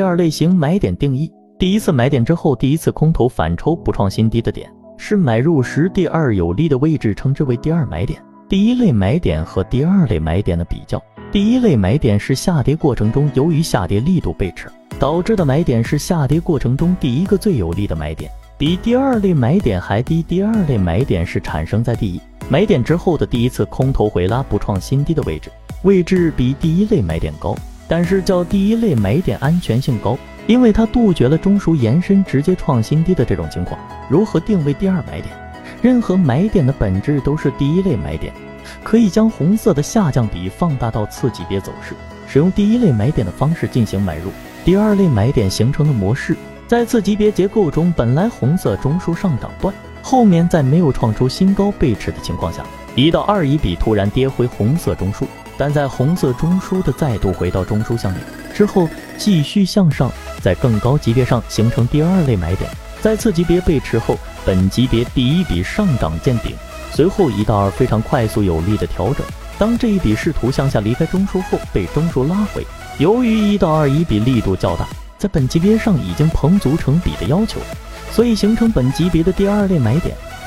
第二类型买点定义：第一次买点之后，第一次空头反抽不创新低的点，是买入时第二有利的位置，称之为第二买点。第一类买点和第二类买点的比较：第一类买点是下跌过程中由于下跌力度背驰导致的买点，是下跌过程中第一个最有利的买点，比第二类买点还低。第二类买点是产生在第一买点之后的第一次空头回拉不创新低的位置，位置比第一类买点高。但是较第一类买点安全性高，因为它杜绝了中枢延伸直接创新低的这种情况。如何定位第二买点？任何买点的本质都是第一类买点，可以将红色的下降比放大到次级别走势，使用第一类买点的方式进行买入。第二类买点形成的模式，在次级别结构中，本来红色中枢上涨段，后面在没有创出新高背驰的情况下，一到二一笔突然跌回红色中枢。但在红色中枢的再度回到中枢向内之后，继续向上，在更高级别上形成第二类买点。在次级别背驰后，本级别第一笔上涨见顶，随后一到二非常快速有力的调整。当这一笔试图向下离开中枢后，被中枢拉回。由于一到二一笔力度较大，在本级别上已经彭足成比的要求，所以形成本级别的第二类买点。